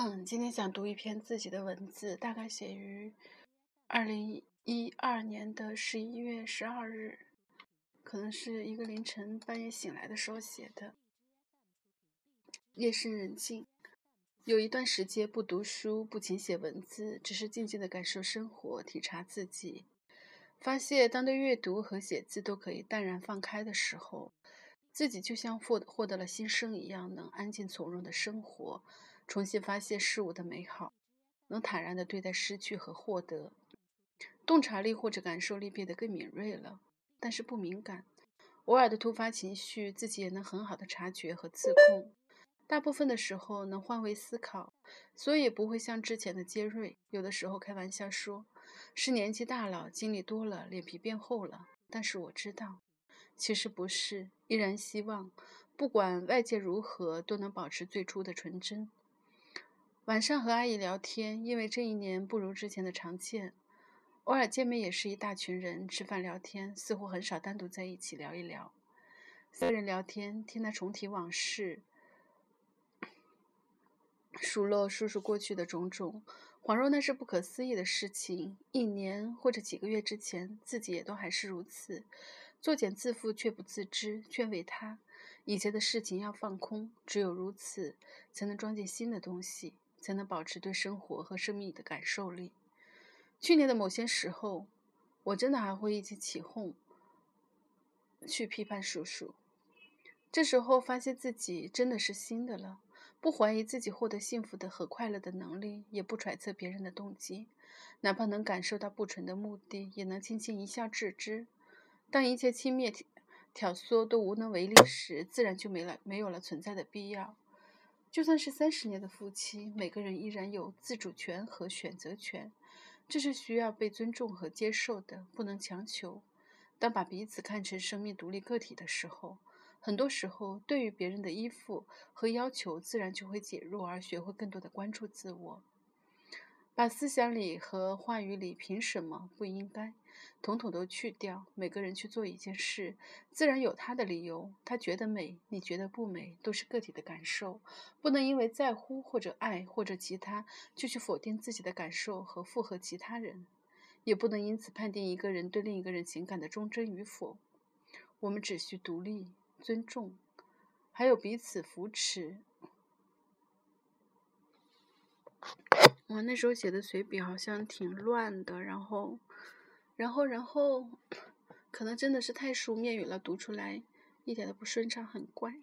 嗯，今天想读一篇自己的文字，大概写于二零一二年的十一月十二日，可能是一个凌晨半夜醒来的时候写的。夜深人静，有一段时间不读书，不勤写文字，只是静静的感受生活，体察自己。发现当对阅读和写字都可以淡然放开的时候，自己就像获获得了新生一样，能安静从容的生活。重新发现事物的美好，能坦然地对待失去和获得，洞察力或者感受力变得更敏锐了，但是不敏感。偶尔的突发情绪，自己也能很好的察觉和自控。大部分的时候能换位思考，所以不会像之前的尖锐。有的时候开玩笑说，是年纪大了，经历多了，脸皮变厚了。但是我知道，其实不是。依然希望，不管外界如何，都能保持最初的纯真。晚上和阿姨聊天，因为这一年不如之前的常见，偶尔见面也是一大群人吃饭聊天，似乎很少单独在一起聊一聊。三人聊天，听他重提往事，数落叔叔过去的种种，恍若那是不可思议的事情。一年或者几个月之前，自己也都还是如此，作茧自缚却不自知，却为他以前的事情要放空，只有如此，才能装进新的东西。才能保持对生活和生命的感受力。去年的某些时候，我真的还会一起起哄，去批判叔叔。这时候发现自己真的是新的了，不怀疑自己获得幸福的和快乐的能力，也不揣测别人的动机，哪怕能感受到不纯的目的，也能轻轻一笑置之。当一切轻蔑挑唆都无能为力时，自然就没了没有了存在的必要。就算是三十年的夫妻，每个人依然有自主权和选择权，这是需要被尊重和接受的，不能强求。当把彼此看成生命独立个体的时候，很多时候对于别人的依附和要求自然就会减弱，而学会更多的关注自我。把思想里和话语里“凭什么”“不应该”统统都去掉。每个人去做一件事，自然有他的理由。他觉得美，你觉得不美，都是个体的感受，不能因为在乎或者爱或者其他，就去否定自己的感受和附和其他人，也不能因此判定一个人对另一个人情感的忠贞与否。我们只需独立、尊重，还有彼此扶持。我那时候写的随笔好像挺乱的，然后，然后，然后，可能真的是太书面语了，读出来一点都不顺畅，很怪。